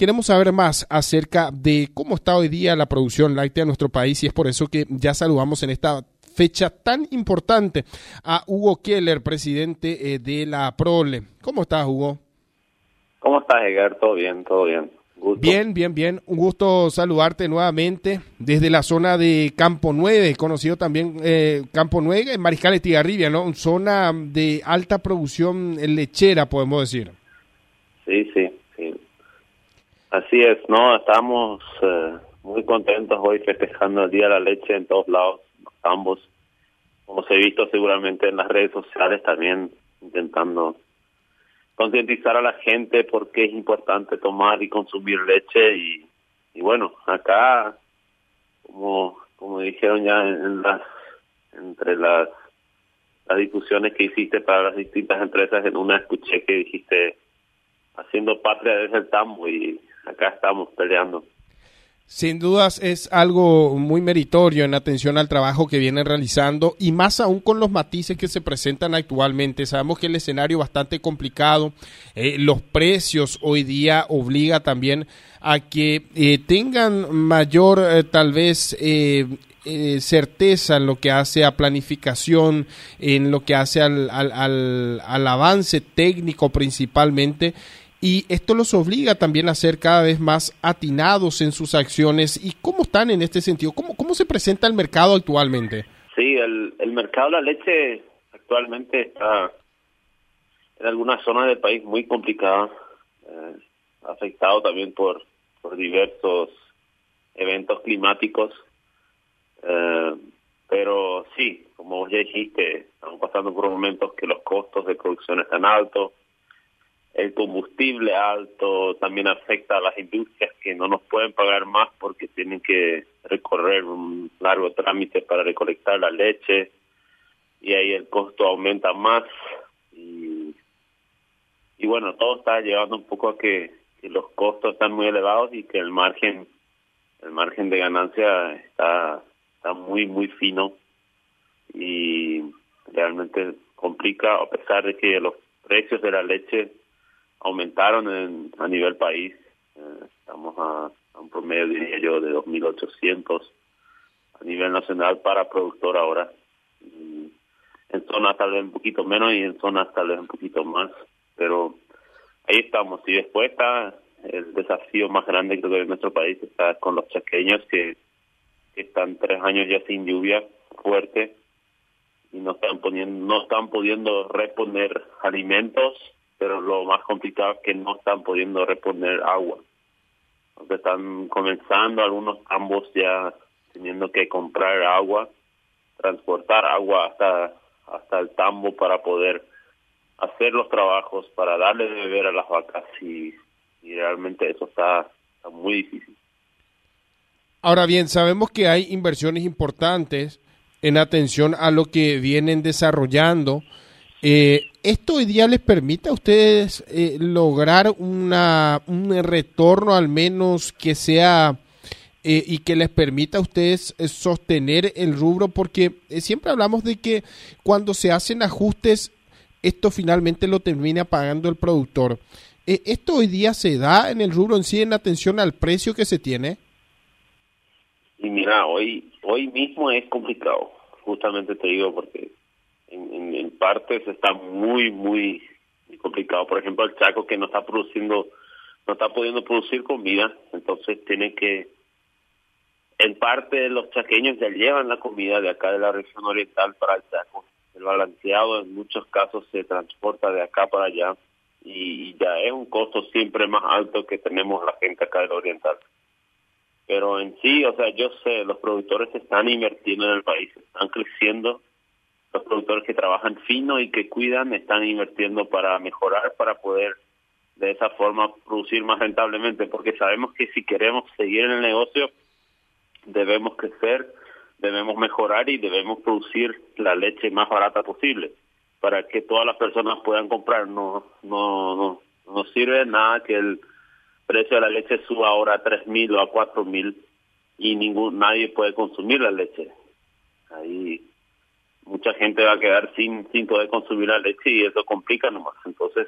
queremos saber más acerca de cómo está hoy día la producción láctea en nuestro país y es por eso que ya saludamos en esta fecha tan importante a Hugo Keller, presidente eh, de la Prole. ¿Cómo estás, Hugo? ¿Cómo estás, Edgar? Todo bien, todo bien. Bien, bien, bien. Un gusto saludarte nuevamente desde la zona de Campo 9, conocido también eh, Campo 9, en Mariscal de Tigarribia, ¿no? Zona de alta producción lechera, podemos decir. Sí, sí. Así es, ¿no? Estamos eh, muy contentos hoy festejando el Día de la Leche en todos lados, ambos. Como se ha visto seguramente en las redes sociales también intentando concientizar a la gente por qué es importante tomar y consumir leche y, y bueno, acá como como dijeron ya en las entre las las discusiones que hiciste para las distintas empresas en una escuché que dijiste haciendo patria desde el tambo y acá estamos peleando. Sin dudas es algo muy meritorio en atención al trabajo que vienen realizando y más aún con los matices que se presentan actualmente. Sabemos que el escenario es bastante complicado, eh, los precios hoy día obliga también a que eh, tengan mayor eh, tal vez certeza en lo que hace a planificación, en lo que hace al, al, al avance técnico principalmente y esto los obliga también a ser cada vez más atinados en sus acciones. ¿Y cómo están en este sentido? ¿Cómo, cómo se presenta el mercado actualmente? Sí, el, el mercado de la leche actualmente está en algunas zonas del país muy complicada, eh, afectado también por, por diversos eventos climáticos. Eh, pero sí, como vos ya dijiste, estamos pasando por momentos que los costos de producción están altos, el combustible alto también afecta a las industrias que no nos pueden pagar más porque tienen que recorrer un largo trámite para recolectar la leche y ahí el costo aumenta más. Y, y bueno, todo está llevando un poco a que, los costos están muy elevados y que el margen el margen de ganancia está está muy muy fino. Y realmente complica a pesar de que los precios de la leche aumentaron en, a nivel país. Eh, estamos a, un promedio, diría yo, de 2.800 a nivel nacional para productor ahora. en zonas tal vez un poquito menos y en zonas tal vez un poquito más. Pero ahí estamos. Y después está el desafío más grande creo que en nuestro país está con los chaqueños que, que están tres años ya sin lluvia fuerte y no están poniendo no están pudiendo reponer alimentos pero lo más complicado es que no están pudiendo reponer agua. Entonces están comenzando algunos ambos ya teniendo que comprar agua, transportar agua hasta hasta el tambo para poder hacer los trabajos, para darle de beber a las vacas y, realmente eso está muy difícil. Ahora bien, sabemos que hay inversiones importantes en atención a lo que vienen desarrollando eh, ¿Esto hoy día les permite a ustedes eh, lograr una, un retorno al menos que sea eh, y que les permita a ustedes eh, sostener el rubro? Porque siempre hablamos de que cuando se hacen ajustes, esto finalmente lo termina pagando el productor. ¿Esto hoy día se da en el rubro en sí en atención al precio que se tiene? Y mira, hoy, hoy mismo es complicado, justamente te digo, porque en, en, partes está muy, muy, complicado. Por ejemplo, el Chaco que no está produciendo, no está pudiendo producir comida, entonces tiene que, en parte los chaqueños ya llevan la comida de acá de la región oriental para el Chaco. El balanceado en muchos casos se transporta de acá para allá y, ya es un costo siempre más alto que tenemos la gente acá del oriental. Pero en sí, o sea, yo sé, los productores están invirtiendo en el país, están creciendo los productores que trabajan fino y que cuidan están invirtiendo para mejorar, para poder de esa forma producir más rentablemente, porque sabemos que si queremos seguir en el negocio, debemos crecer, debemos mejorar y debemos producir la leche más barata posible para que todas las personas puedan comprar. No, no, no, no sirve nada que el precio de la leche suba ahora a tres mil o a cuatro mil y ningún nadie puede consumir la leche. Ahí mucha gente va a quedar sin, sin poder consumir la leche y eso complica nomás. Entonces,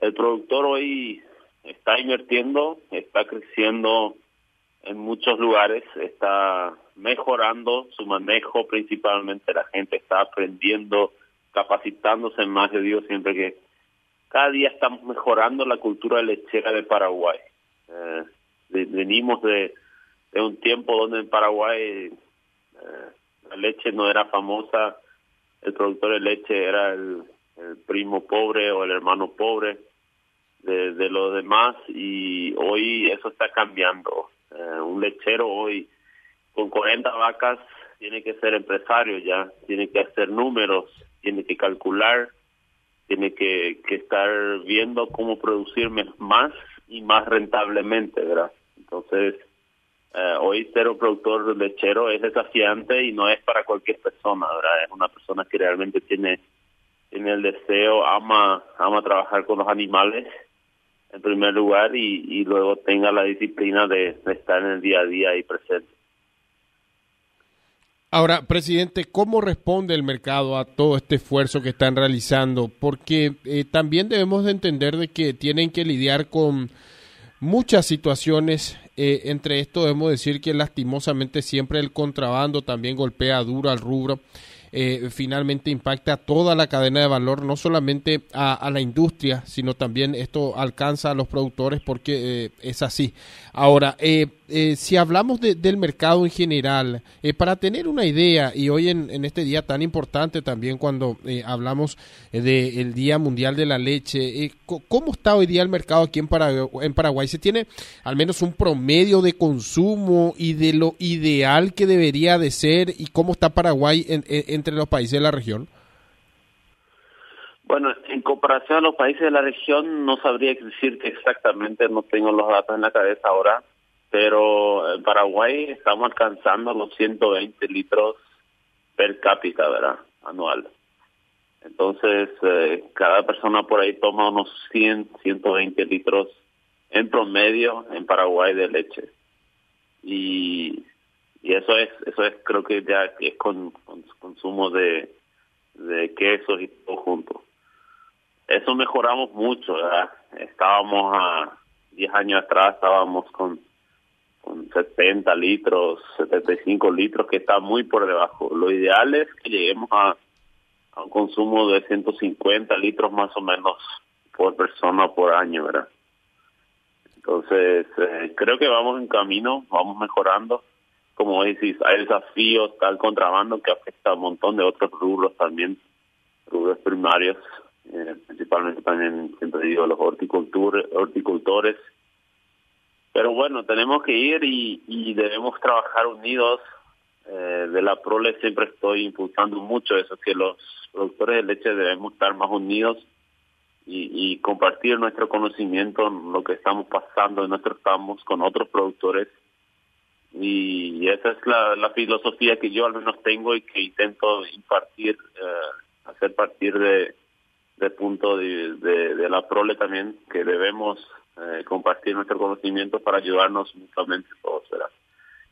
el productor hoy está invirtiendo, está creciendo en muchos lugares, está mejorando su manejo principalmente, la gente está aprendiendo, capacitándose más, yo digo siempre que cada día estamos mejorando la cultura lechera de Paraguay. Eh, venimos de, un tiempo donde en Paraguay eh, la leche no era famosa, el productor de leche era el, primo pobre o el hermano pobre de, de los demás y hoy eso está cambiando. Eh, un lechero hoy con 40 vacas tiene que ser empresario ya, tiene que hacer números, tiene que calcular, tiene que, que estar viendo cómo producir más y más rentablemente, ¿verdad? Entonces, eh, hoy ser un productor lechero es desafiante y no es para cualquier persona, ¿verdad? Es una persona que realmente tiene, tiene el deseo, ama, ama trabajar con los animales en primer lugar y, luego tenga la disciplina de, estar en el día a día ahí presente. Ahora, presidente, ¿cómo responde el mercado a todo este esfuerzo que están realizando? Porque eh, también debemos de entender de que tienen que lidiar con muchas situaciones. Eh, entre esto debemos decir que lastimosamente siempre el contrabando también golpea duro al rubro. Eh, finalmente impacta a toda la cadena de valor, no solamente a, la industria, sino también esto alcanza a los productores porque eh, es así. Ahora, eh, si hablamos del mercado en general, para tener una idea, y hoy en, este día tan importante también cuando hablamos del Día Mundial de la Leche, ¿cómo está hoy día el mercado aquí en Paraguay? en Paraguay? ¿Se tiene al menos un promedio de consumo y de lo ideal que debería de ser y cómo está Paraguay en, en entre los países de la región? Bueno, en comparación a los países de la región, no sabría decir que exactamente, no tengo los datos en la cabeza ahora, pero en Paraguay estamos alcanzando los 120 litros per cápita, ¿verdad? Anual. Entonces, eh, cada persona por ahí toma unos 100, 120 litros en promedio en Paraguay de leche. Y eso es eso es creo que ya es con, consumo de, de quesos y todo junto eso mejoramos mucho ¿verdad? estábamos a 10 años atrás estábamos con con 70 litros 75 litros que está muy por debajo. Lo ideal es que lleguemos a, un consumo de 150 litros más o menos por persona por año verdad entonces eh, creo que vamos en camino vamos mejorando. Como decís, hay desafíos, tal contrabando que afecta a un montón de otros rubros también, rubros primarios, eh, principalmente también, siempre digo, los horticultores. Pero bueno, tenemos que ir y, debemos trabajar unidos. Eh, de la Prole siempre estoy impulsando mucho eso, que los productores de leche debemos estar más unidos y, y compartir nuestro conocimiento, lo que estamos pasando en nuestros campos con otros productores y esa es la, la filosofía que yo al menos tengo y que intento impartir, eh, hacer partir de, de punto de, de, la prole también, que debemos eh, compartir nuestro conocimiento para ayudarnos mutuamente todos, ¿verdad?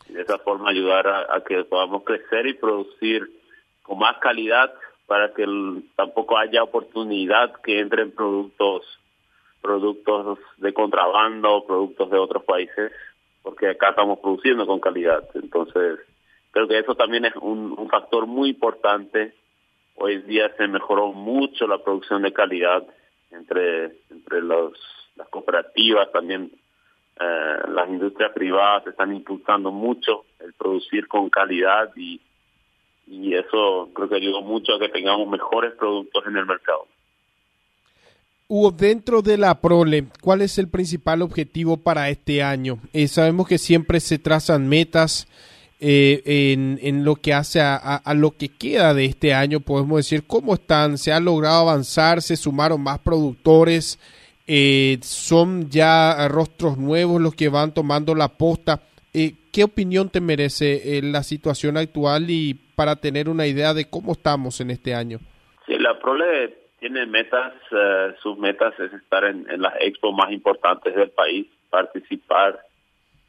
Y de esa forma ayudar a, que podamos crecer y producir con más calidad para que tampoco haya oportunidad que entren productos productos de contrabando, productos de otros países porque acá estamos produciendo con calidad. Entonces, creo que eso también es un, factor muy importante. Hoy día se mejoró mucho la producción de calidad entre, entre los, las cooperativas, también eh, las industrias privadas están impulsando mucho el producir con calidad y, y eso creo que ayudó mucho a que tengamos mejores productos en el mercado. Hugo, dentro de la Prole, ¿cuál es el principal objetivo para este año? Eh, sabemos que siempre se trazan metas eh, en, lo que hace a, lo que queda de este año, podemos decir, ¿cómo están? ¿Se ha logrado avanzar? ¿Se sumaron más productores? Eh, ¿Son ya rostros nuevos los que van tomando la posta? ¿Qué opinión te merece la situación actual y para tener una idea de cómo estamos en este año? Sí, la Prole tiene metas, eh, sus metas es estar en, las expos más importantes del país, participar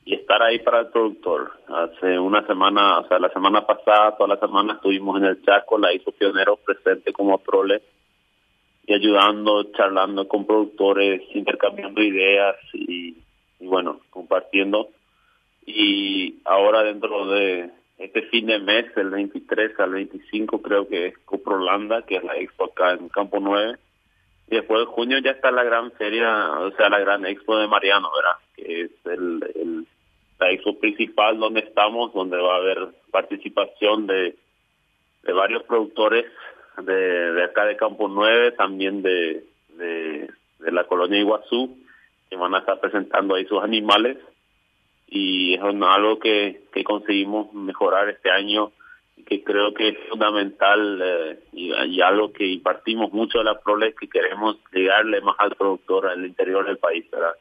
y estar ahí para el productor. Hace una semana, o sea, la semana pasada, toda la semana estuvimos en el Chaco, la hizo Pioneros presente como prole. Ayudando, charlando con productores, intercambiando ideas y, y bueno, compartiendo. Y ahora dentro de este fin de mes, del 23 al 25, creo que es Coprolanda, que es la expo acá en Campo 9. Y después de junio ya está la gran feria, o sea, la gran expo de Mariano, ¿verdad? Que es el, el la expo principal donde estamos, donde va a haber participación de, de varios productores de, de acá de Campo 9, también de, de, la colonia Iguazú, que van a estar presentando ahí sus animales y es algo que, que conseguimos mejorar este año y que creo que es fundamental eh, y, algo que impartimos mucho de la prole es que queremos llegarle más al productor al interior del país, ¿verdad?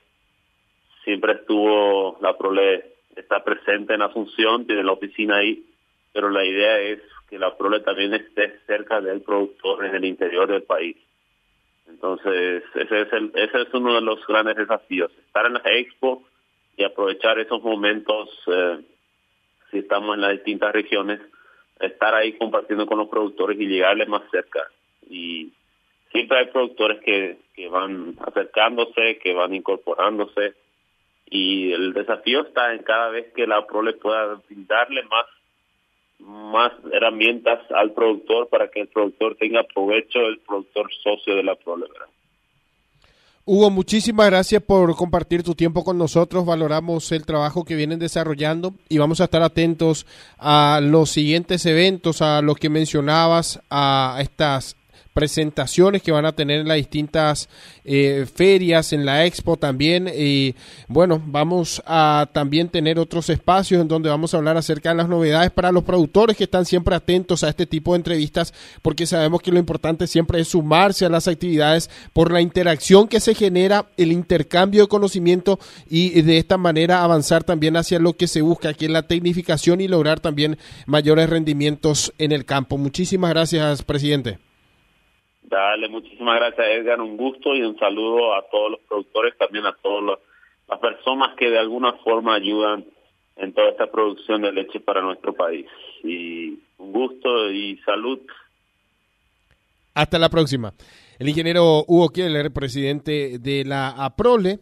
Siempre estuvo la prole está presente en Asunción, tiene la oficina ahí, pero la idea es que la prole también esté cerca del productor en el interior del país. Entonces, ese es, el, ese es uno de los grandes desafíos, estar en la expo y aprovechar esos momentos, eh, si estamos en las distintas regiones, estar ahí compartiendo con los productores y llegarles más cerca. Y siempre hay productores que, que van acercándose, que van incorporándose, y el desafío está en cada vez que la PROLE pueda darle más más herramientas al productor para que el productor tenga provecho, el productor socio de la PROLE. Hugo, muchísimas gracias por compartir tu tiempo con nosotros. Valoramos el trabajo que vienen desarrollando y vamos a estar atentos a los siguientes eventos, a los que mencionabas, a estas presentaciones que van a tener en las distintas eh, ferias, en la expo también. Y bueno, vamos a también tener otros espacios en donde vamos a hablar acerca de las novedades para los productores que están siempre atentos a este tipo de entrevistas, porque sabemos que lo importante siempre es sumarse a las actividades por la interacción que se genera, el intercambio de conocimiento y de esta manera avanzar también hacia lo que se busca aquí en la tecnificación y lograr también mayores rendimientos en el campo. Muchísimas gracias, presidente. Dale, muchísimas gracias Edgar, un gusto y un saludo a todos los productores, también a todas las personas que de alguna forma ayudan en toda esta producción de leche para nuestro país. Y un gusto y salud. Hasta la próxima. El ingeniero Hugo Keller, presidente de la APROLE.